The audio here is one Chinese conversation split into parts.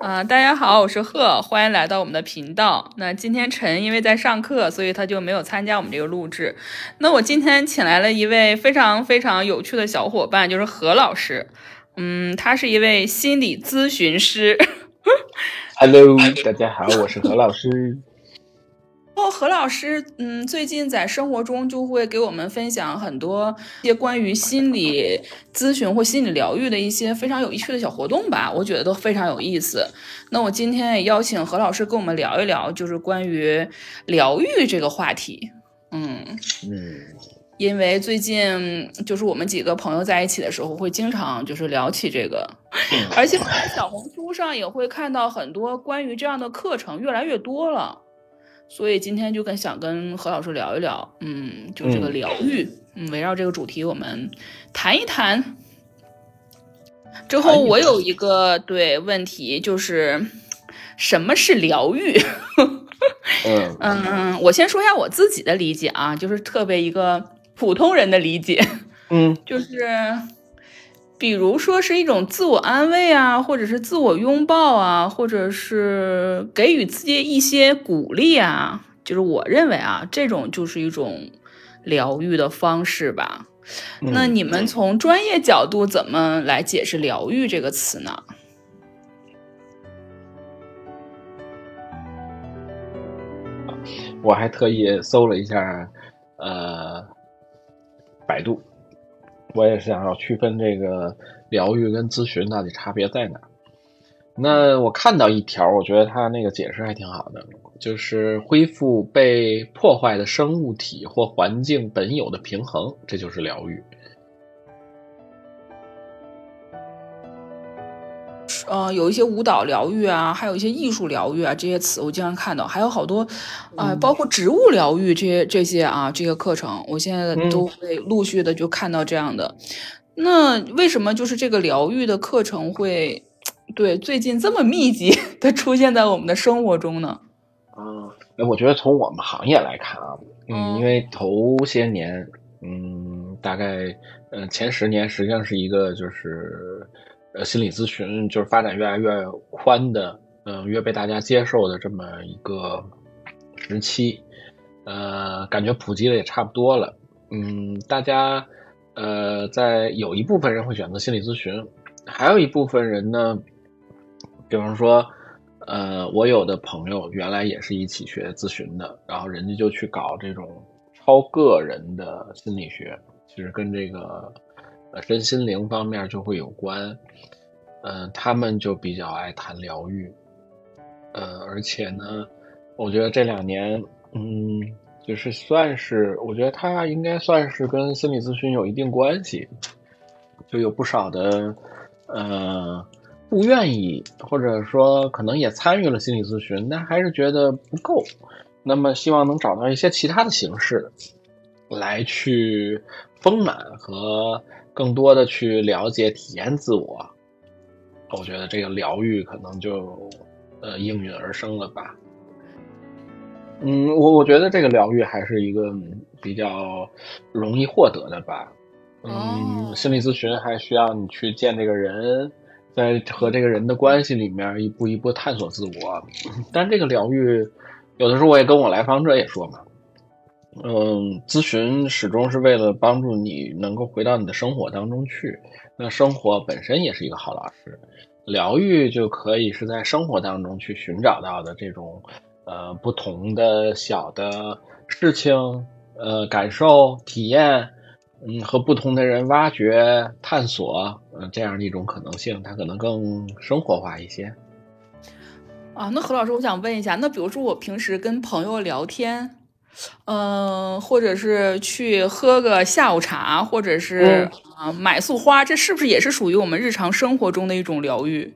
啊、大家好，我是贺，欢迎来到我们的频道。那今天陈因为在上课，所以他就没有参加我们这个录制。那我今天请来了一位非常非常有趣的小伙伴，就是何老师。嗯，他是一位心理咨询师。Hello，大家好，我是何老师。然后何老师，嗯，最近在生活中就会给我们分享很多一些关于心理咨询或心理疗愈的一些非常有趣的小活动吧，我觉得都非常有意思。那我今天也邀请何老师跟我们聊一聊，就是关于疗愈这个话题。嗯，嗯，因为最近就是我们几个朋友在一起的时候，会经常就是聊起这个，而且我在小红书上也会看到很多关于这样的课程越来越多了。所以今天就跟想跟何老师聊一聊，嗯，就这个嗯疗愈，嗯，围绕这个主题我们谈一谈。之后我有一个对问题，就是什么是疗愈？嗯 嗯，我先说一下我自己的理解啊，就是特别一个普通人的理解，嗯就是比如说是一种自我安慰啊，或者是自我拥抱啊，或者是给予自己一些鼓励啊，就是我认为啊，这种就是一种疗愈的方式吧。嗯那你们从专业角度怎么来解释“疗愈”这个词呢？我还特意搜了一下，呃，百度，我也是想要区分这个疗愈跟咨询到底差别在哪。那我看到一条，我觉得他那个解释还挺好的，就是恢复被破坏的生物体或环境本有的平衡，这就是疗愈。呃，有一些舞蹈疗愈啊，还有一些艺术疗愈啊，这些词我经常看到，还有好多，啊、嗯包括植物疗愈这些这些啊，这些课程，我现在嗯都会陆续的就看到这样的。那为什么就是这个疗愈的课程会，对最近这么密集的出现在我们的生活中呢？嗯，哎，我觉得从我们行业来看啊，嗯嗯，因为头些年，嗯，大概呃前十年实际上是一个就是呃心理咨询就是发展越来越宽的，嗯、越被大家接受的这么一个时期，呃，感觉普及的也差不多了，嗯，大家呃在有一部分人会选择心理咨询，还有一部分人呢，比方说。呃，我有的朋友原来也是一起学咨询的，然后人家就去搞这种超个人的心理学，其实跟这个身心灵方面就会有关。嗯、他们就比较爱谈疗愈，呃，而且呢，我觉得这两年，嗯，就是算是，我觉得他应该算是跟心理咨询有一定关系，就有不少的，呃。不愿意，或者说可能也参与了心理咨询，但还是觉得不够。那么希望能找到一些其他的形式，来去丰满和更多的去了解、体验自我。我觉得这个疗愈可能就呃应运而生了吧。嗯，我我觉得这个疗愈还是一个比较容易获得的吧。嗯，哦心理咨询还需要你去见这个人。在和这个人的关系里面一步一步探索自我，但这个疗愈，有的时候我也跟我来访者也说嘛，嗯，咨询始终是为了帮助你能够回到你的生活当中去，那生活本身也是一个好老师，疗愈就可以是在生活当中去寻找到的这种呃不同的小的事情，呃感受体验。嗯，和不同的人挖掘、探索，呃，这样的一种可能性，它可能更生活化一些。啊，那何老师，我想问一下，那比如说我平时跟朋友聊天，嗯、呃，或者是去喝个下午茶，或者是啊、嗯呃、买束花，这是不是也是属于我们日常生活中的一种疗愈？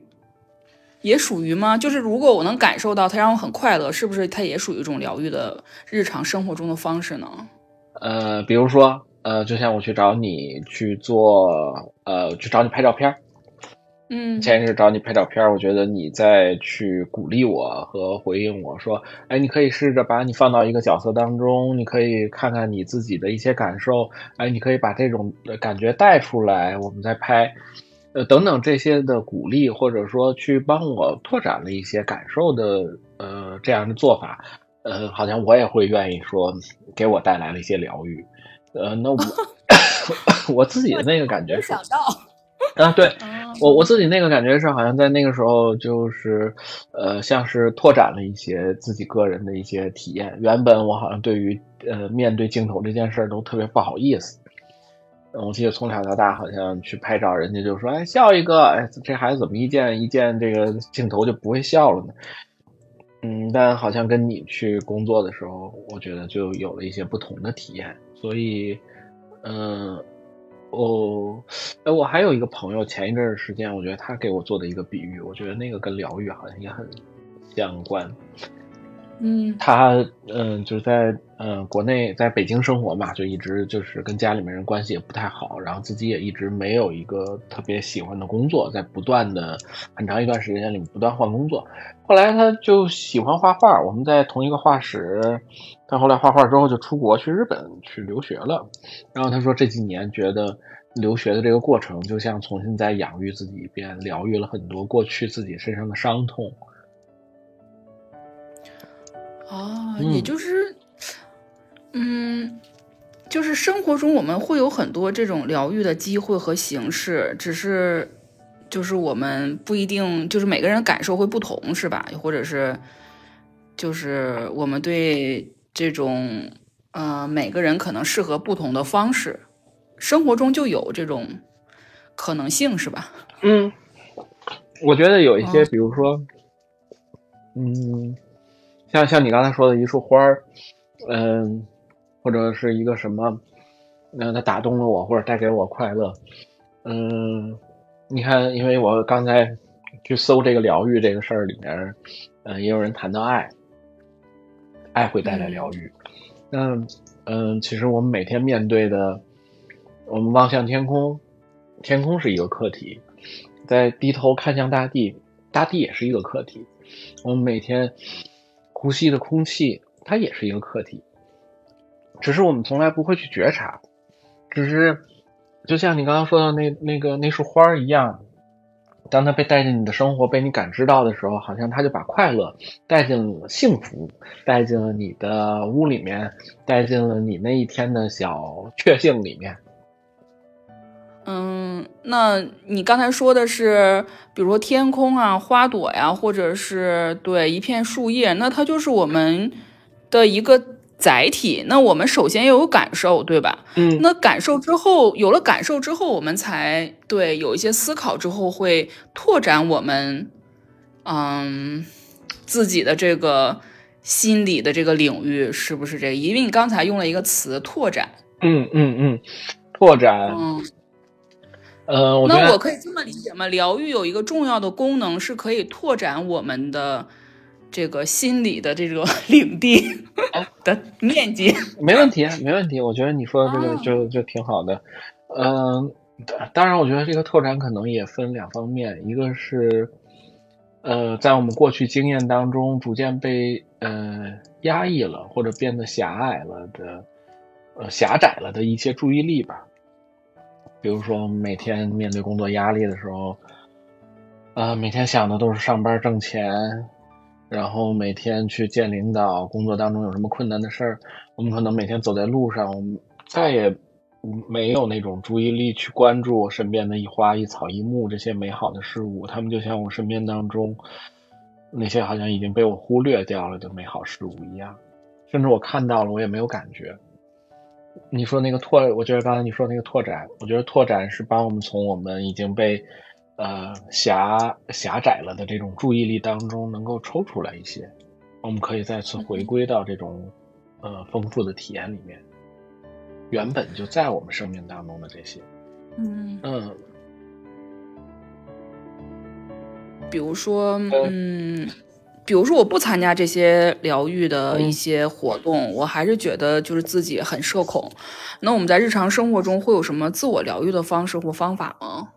也属于吗？就是如果我能感受到它让我很快乐，是不是它也属于一种疗愈的日常生活中的方式呢？呃，比如说。呃，就像我去找你去做，呃，去找你拍照片，嗯，前一阵找你拍照片，我觉得你在去鼓励我和回应我说，哎，你可以试着把你放到一个角色当中，你可以看看你自己的一些感受，哎，你可以把这种感觉带出来，我们再拍。呃等等这些的鼓励，或者说去帮我拓展了一些感受的呃这样的做法，呃，好像我也会愿意说给我带来了一些疗愈。呃，那我 我自己的那个感觉是想到啊，对我我自己那个感觉是，好像在那个时候就是呃，像是拓展了一些自己个人的一些体验。原本我好像对于呃面对镜头这件事儿都特别不好意思。我记得从小到大，好像去拍照，人家就说：“哎，笑一个。”哎，这孩子怎么一见一见这个镜头就不会笑了呢？嗯，但好像跟你去工作的时候，我觉得就有了一些不同的体验。所以，嗯，我，哎，我还有一个朋友，前一阵儿时间，我觉得他给我做的一个比喻，我觉得那个跟疗愈好像也很相关。嗯，他嗯，就是在嗯国内，在北京生活嘛，就一直就是跟家里面人关系也不太好，然后自己也一直没有一个特别喜欢的工作，在不断的很长一段时间里不断换工作。后来他就喜欢画画，我们在同一个画室。他后来画画之后就出国去日本去留学了。然后他说这几年觉得留学的这个过程就像重新再养育自己一遍，疗愈了很多过去自己身上的伤痛。哦，也就是，嗯，就是生活中我们会有很多这种疗愈的机会和形式，只是就是我们不一定，就是每个人感受会不同，是吧？或者是，就是我们对这种，呃，每个人可能适合不同的方式，生活中就有这种可能性，是吧？嗯，我觉得有一些，比如说，嗯。像像你刚才说的一束花儿，嗯，或者是一个什么，那它打动了我，或者带给我快乐，嗯，你看，因为我刚才去搜这个疗愈这个事儿里面，嗯，也有人谈到爱，爱会带来疗愈。那嗯，其实我们每天面对的，我们望向天空，天空是一个课题；在低头看向大地，大地也是一个课题。我们每天。呼吸的空气，它也是一个课题，只是我们从来不会去觉察，只是就像你刚刚说的那那个那束花一样，当它被带进你的生活，被你感知到的时候，好像它就把快乐带进了幸福，带进了你的屋里面，带进了你那一天的小确幸里面。嗯，那你刚才说的是，比如说天空啊、花朵呀，或者是对一片树叶，那它就是我们的一个载体。那我们首先要有感受，对吧？嗯。那感受之后，有了感受之后，我们才对有一些思考之后，会拓展我们嗯自己的这个心理的这个领域，是不是这个？因为你刚才用了一个词“拓展”。嗯嗯嗯，拓展。嗯。呃，那我可以这么理解吗？疗愈有一个重要的功能，是可以拓展我们的这个心理的这个 领地的面积。没问题，没问题。我觉得你说的这个就就挺好的。嗯，当然，我觉得这个拓展可能也分两方面，一个是呃，在我们过去经验当中逐渐被呃压抑了或者变得狭隘了的呃狭窄了的一些注意力吧。比如说，每天面对工作压力的时候，啊，每天想的都是上班挣钱，然后每天去见领导，工作当中有什么困难的事儿，我们可能每天走在路上，我们再也没有那种注意力去关注身边的一花一草一木这些美好的事物，他们就像我身边当中那些好像已经被我忽略掉了的美好事物一样，甚至我看到了，我也没有感觉。你说那个拓，我觉得刚才你说那个拓展，我觉得拓展是把我们从我们已经被呃狭狭窄了的这种注意力当中能够抽出来一些，我们可以再次回归到这种呃丰富的体验里面，原本就在我们生命当中的这些，嗯嗯，比如说嗯。比如说，我不参加这些疗愈的一些活动，我还是觉得就是自己很社恐。那我们在日常生活中会有什么自我疗愈的方式或方法吗？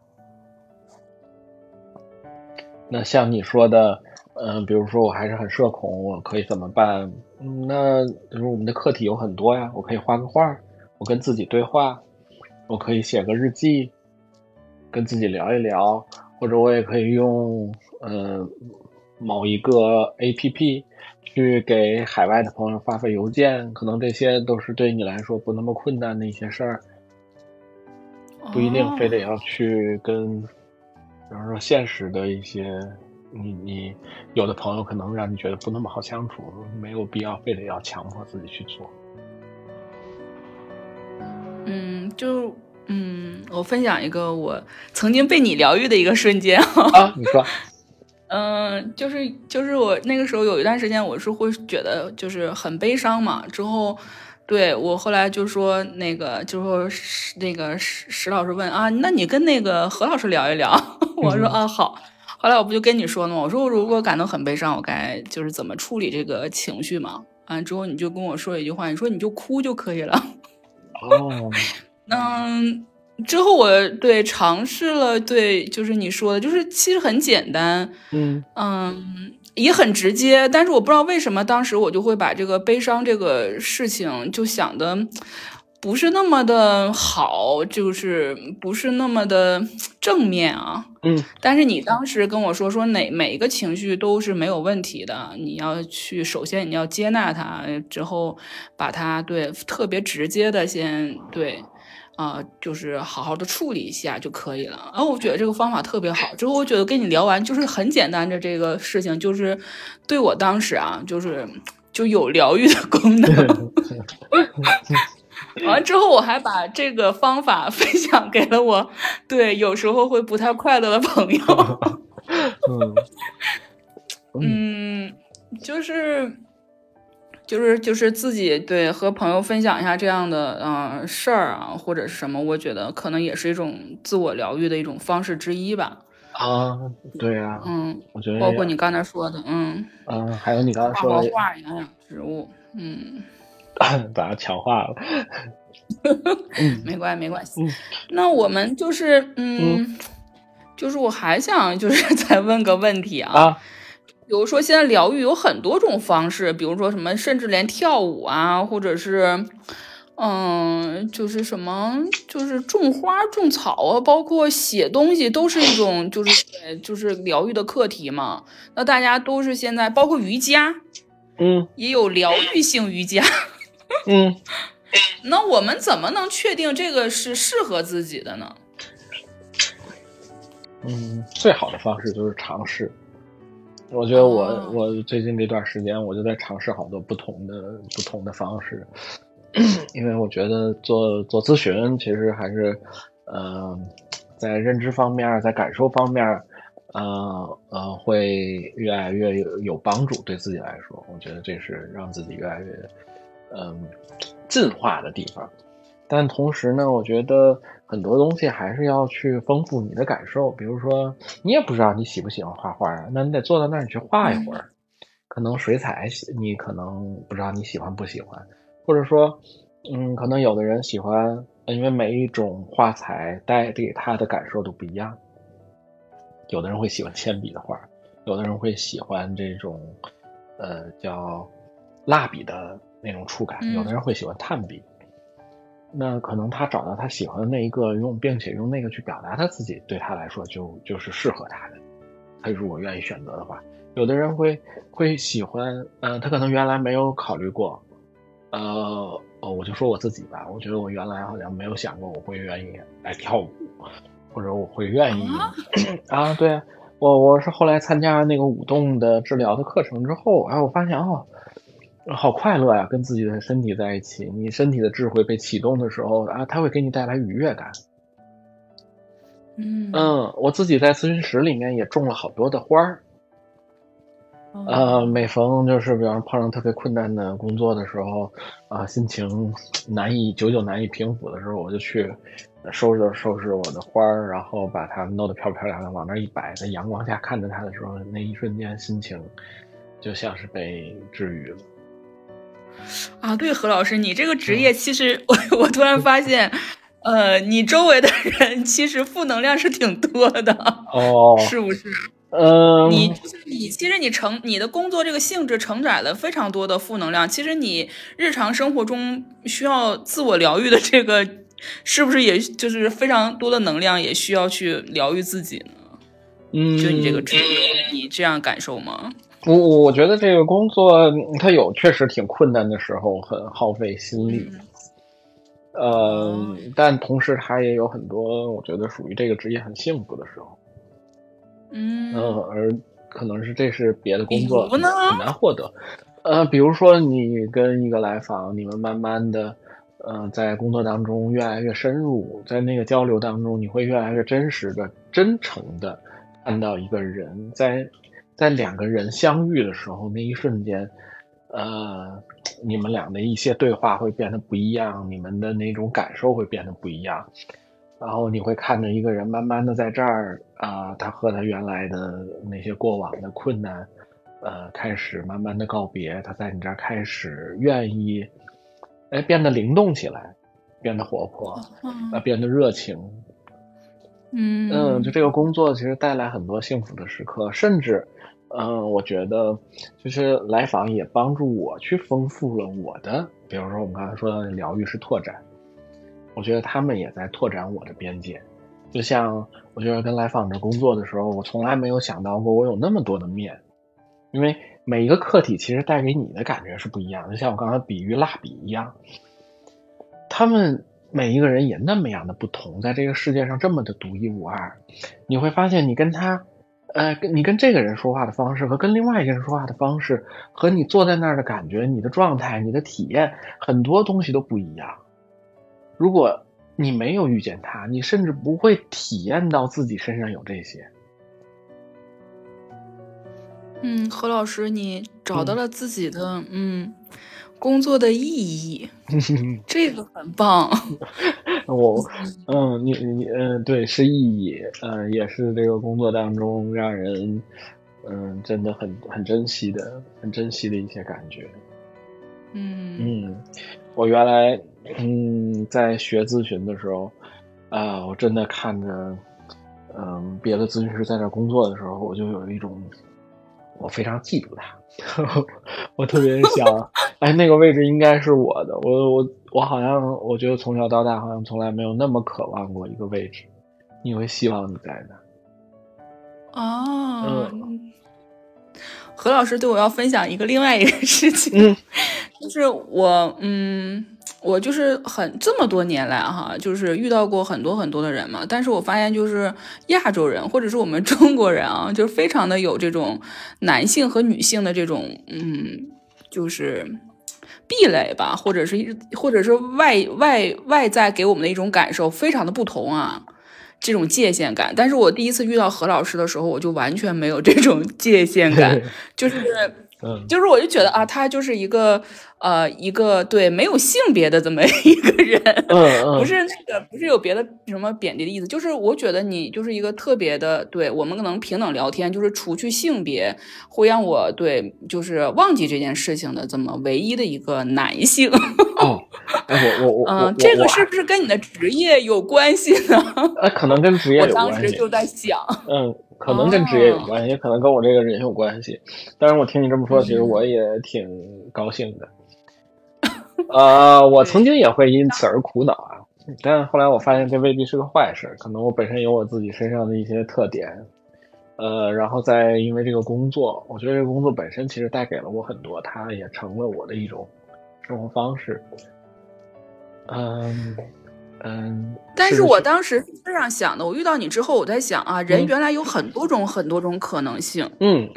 那像你说的，嗯，比如说我还是很社恐，我可以怎么办？嗯，那比如我们的课题有很多呀，我可以画个画，我跟自己对话，我可以写个日记，跟自己聊一聊，或者我也可以用呃某一个 A P P 去给海外的朋友发发邮件，可能这些都是对你来说不那么困难的一些事儿，不一定非得要去跟，比方说现实的一些。你你有的朋友可能让你觉得不那么好相处，没有必要非得要强迫自己去做。嗯，就嗯，我分享一个我曾经被你疗愈的一个瞬间啊，你说，嗯，就是就是我那个时候有一段时间我是会觉得就是很悲伤嘛，之后对我后来就说那个就说那个石石老师问啊，那你跟那个何老师聊一聊，我说啊好。后来我不就跟你说了吗？我说我如果感到很悲伤，我该就是怎么处理这个情绪嘛？完之后你就跟我说一句话，你说你就哭就可以了。哦，嗯，之后我对尝试了，对，就是你说的，就是其实很简单，嗯嗯，也很直接，但是我不知道为什么当时我就会把这个悲伤这个事情就想的。不是那么的好，就是不是那么的正面啊。嗯，但是你当时跟我说说哪每一个情绪都是没有问题的，你要去首先你要接纳它，之后把它对特别直接的先对啊，就是好好的处理一下就可以了。然后我觉得这个方法特别好。之后我觉得跟你聊完就是很简单的这个事情，就是对我当时啊，就是就有疗愈的功能。完之后，我还把这个方法 分享给了我，对有时候会不太快乐的朋友。嗯，就是就是就是自己对和朋友分享一下这样的嗯事儿啊，或者是什么，我觉得可能也是一种自我疗愈的一种方式之一吧。啊，对呀，嗯，我觉得包括你刚才说的，嗯嗯，还有你刚才说的画画、养养植物，嗯。把它强化了，没关系，没关系。那我们就是，嗯，就是我还想就是 再问个问题啊，比如说现在疗愈有很多种方式，比如说什么，甚至连跳舞啊，或者是，嗯，就是什么，就是种花、种草啊，包括写东西，都是一种就是就是疗愈的课题嘛。那大家都是现在，包括瑜伽，嗯，也有疗愈性瑜伽。嗯，那我们怎么能确定这个是适合自己的呢？嗯，最好的方式就是尝试。我觉得我我最近这段时间我就在尝试好多不同的不同的方式，因为我觉得做做咨询其实还是呃在认知方面，在感受方面，呃呃会越来越有有帮助，对自己来说，我觉得这是让自己越来越。嗯，进化的地方，但同时呢，我觉得很多东西还是要去丰富你的感受。比如说，你也不知道你喜不喜欢画画啊，那你得坐在那儿去画一会儿。可能水彩，你可能不知道你喜欢不喜欢，或者说，嗯，可能有的人喜欢，因为每一种画材带给他的感受都不一样。有的人会喜欢铅笔的画，有的人会喜欢这种，呃，叫蜡笔的。那种触感，有的人会喜欢炭笔，那可能他找到他喜欢的那一个用，并且用那个去表达他自己，对他来说就就是适合他的。他如果愿意选择的话，有的人会会喜欢，呃，他可能原来没有考虑过，呃，哦，我就说我自己吧，我觉得我原来好像没有想过我会愿意来跳舞，或者我会愿意啊，对我我是后来参加那个舞动的治疗的课程之后，哎，我发现哦。好快乐呀，跟自己的身体在一起，你身体的智慧被启动的时候啊，它会给你带来愉悦感。嗯嗯，我自己在咨询室里面也种了好多的花儿。呃，每逢就是比方碰上特别困难的工作的时候，啊，心情难以久久难以平复的时候，我就去收拾收拾我的花儿，然后把它弄得漂漂亮亮，往那一摆，在阳光下看着它的时候，那一瞬间心情就像是被治愈了。啊，对，何老师，你这个职业其实我我突然发现，呃，你周围的人其实负能量是挺多的哦，是不是？嗯，你你其实你承你的工作这个性质承载了非常多的负能量，其实你日常生活中需要自我疗愈的这个是不是也就是非常多的能量也需要去疗愈自己呢？嗯，就你这个职业，你这样感受吗？我我觉得这个工作它有确实挺困难的时候，很耗费心力。呃，但同时它也有很多我觉得属于这个职业很幸福的时候。嗯，而可能是这是别的工作很难获得。呃，比如说你跟一个来访，你们慢慢的，呃，在工作当中越来越深入，在那个交流当中，你会越来越真实的、真诚的看到一个人，在在两个人相遇的时候，那一瞬间，呃，你们俩的一些对话会变得不一样，你们的那种感受会变得不一样。然后你会看着一个人慢慢的在这儿啊、他和他原来的那些过往的困难，呃，开始慢慢的告别，他在你这儿开始愿意，哎，变得灵动起来，变得活泼，啊、变得热情，嗯嗯，就这个工作其实带来很多幸福的时刻，甚至，嗯，我觉得就是来访也帮助我去丰富了我的，比如说我们刚才说的疗愈是拓展，我觉得他们也在拓展我的边界。就像我觉得跟来访者工作的时候，我从来没有想到过我有那么多的面，因为每一个客体其实带给你的感觉是不一样的。就像我刚才比喻蜡笔一样，他们每一个人也那么样的不同，在这个世界上这么的独一无二。你会发现，你跟他，呃，跟你跟这个人说话的方式和跟另外一个人说话的方式，和你坐在那儿的感觉、你的状态、你的体验，很多东西都不一样。如果你没有遇见他，你甚至不会体验到自己身上有这些。嗯，何老师，你找到了自己的嗯工作的意义，这个很棒。我，嗯，你你嗯，对，是意义，嗯，也是这个工作当中让人，嗯，真的很很珍惜的，很珍惜的一些感觉。嗯嗯，我原来嗯在学咨询的时候，啊、我真的看着，嗯，别的咨询师在那工作的时候，我就有一种，我非常嫉妒他，我特别想，哎，那个位置应该是我的，我我我好像我觉得从小到大好像从来没有那么渴望过一个位置，你会希望你在那儿。哦，何老师对我要分享一个另外一个事情，嗯。就是我，嗯，我就是很这么多年来哈，就是遇到过很多很多的人嘛，但是我发现就是亚洲人或者是我们中国人啊，就是非常的有这种男性和女性的这种，嗯，就是壁垒吧，或者是或者是外外外在给我们的一种感受非常的不同啊。这种界限感，但是我第一次遇到何老师的时候，我就完全没有这种界限感，就是嗯就是我就觉得啊，他就是一个呃一个对没有性别的这么一个人，嗯嗯，不是那个不是有别的什么贬低的意思，就是我觉得你就是一个特别的，对我们可能平等聊天，就是除去性别会让我对就是忘记这件事情的这么唯一的一个男性。哦，哎，我我我 我嗯，这个我是不是跟你的职业有关系呢？呃，可能跟职业我有关系。当时就在想，嗯，可能跟职业有哦关系，也可能跟我这个人有关系。但是我听你这么说，其实嗯我也挺高兴的。呃，我曾经也会因此而苦恼啊，但是后来我发现这未必是个坏事，可能我本身有我自己身上的一些特点。呃，然后再因为这个工作，我觉得这个工作本身其实带给了我很多，它也成了我的一种生活方式。嗯嗯，但是我当时是这样想的，我遇到你之后，我在想啊，人嗯原来有很多种很多种可能性。嗯，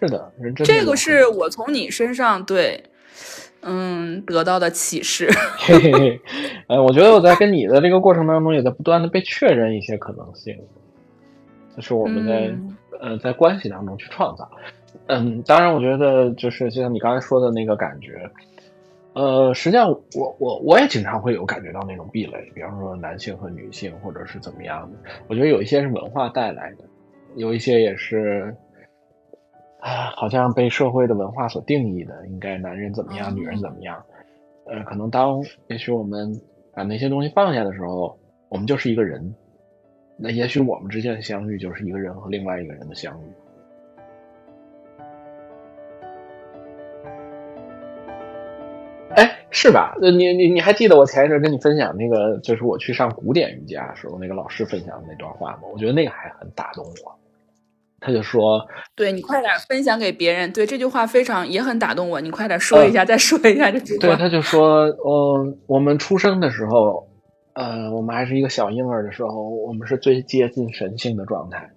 是的，人这个是我从你身上对，嗯，得到的启示。嘿嘿嘿，呃，我觉得我在跟你的这个过程当中，也在不断的被确认一些可能性，就是我们在、嗯呃在关系当中去创造。嗯，当然，我觉得就是就像你刚才说的那个感觉，呃，实际上我我我也经常会有感觉到那种壁垒，比方说男性和女性，或者是怎么样的。我觉得有一些是文化带来的，有一些也是。啊，好像被社会的文化所定义的，应该男人怎么样，女人怎么样。呃，可能当也许我们把那些东西放下的时候，我们就是一个人。那也许我们之间的相遇就是一个人和另外一个人的相遇。哎，是吧？你你你还记得我前一阵跟你分享那个，就是我去上古典瑜伽的时候，那个老师分享的那段话吗？我觉得那个还很打动我。他就说：“对你快点分享给别人。”对这句话非常也很打动我。你快点说一下，再说一下这句话。对，他就说：“呃，我们出生的时候，呃，我们还是一个小婴儿的时候，我们是最接近神性的状态。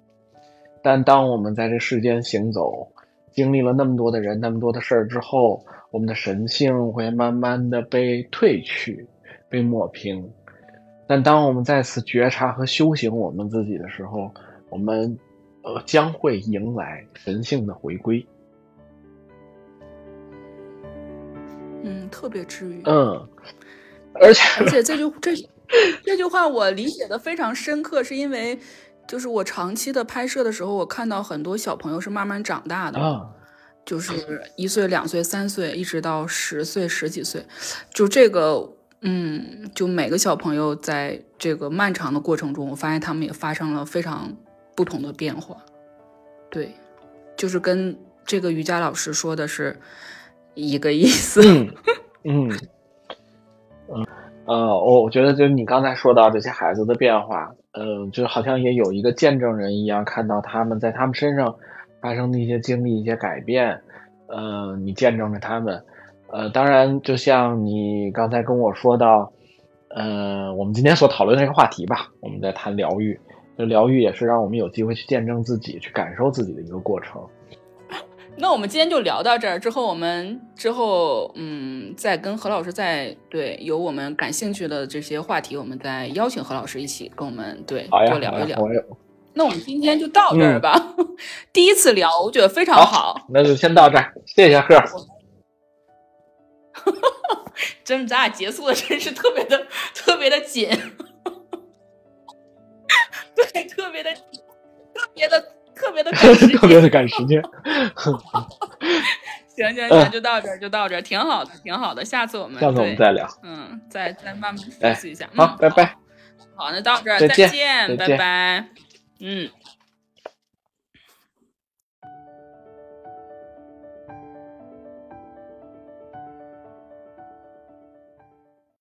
但当我们在这世间行走，经历了那么多的人、那么多的事儿之后，我们的神性会慢慢的被褪去、被抹平。但当我们再次觉察和修行我们自己的时候，我们。”呃，将会迎来神性的回归。嗯，特别治愈。嗯，而且而且这句这这句话我理解的非常深刻，是因为就是我长期的拍摄的时候，我看到很多小朋友是慢慢长大的，啊，就是一岁、两岁、三岁，一直到十岁、十几岁，就这个，嗯，就每个小朋友在这个漫长的过程中，我发现他们也发生了非常。不同的变化，对，就是跟这个瑜伽老师说的是一个意思。嗯 嗯嗯呃，我我觉得就是你刚才说到这些孩子的变化，嗯，就好像也有一个见证人一样，看到他们在他们身上发生的一些经历、一些改变，嗯，你见证着他们。呃，当然，就像你刚才跟我说到，呃，我们今天所讨论的这个话题吧，我们在谈疗愈。就疗愈也是让我们有机会去见证自己、去感受自己的一个过程。那我们今天就聊到这儿，之后我们之后嗯，再跟何老师再对有我们感兴趣的这些话题，我们再邀请何老师一起跟我们对多聊一聊。那我们今天就到这儿吧。第一次聊，我觉得非常好。那就先到这儿，谢谢贺。真，咱俩结束的真是特别的、特别的紧。对，特别的，特别的，特别的赶时间，特别的赶时间。行行行，就到这儿，就到这儿，挺好的，挺好的。下次我们，下次我们再聊。嗯，再再慢慢复习一下。好，拜拜。好，那到这儿，再见，拜拜。嗯。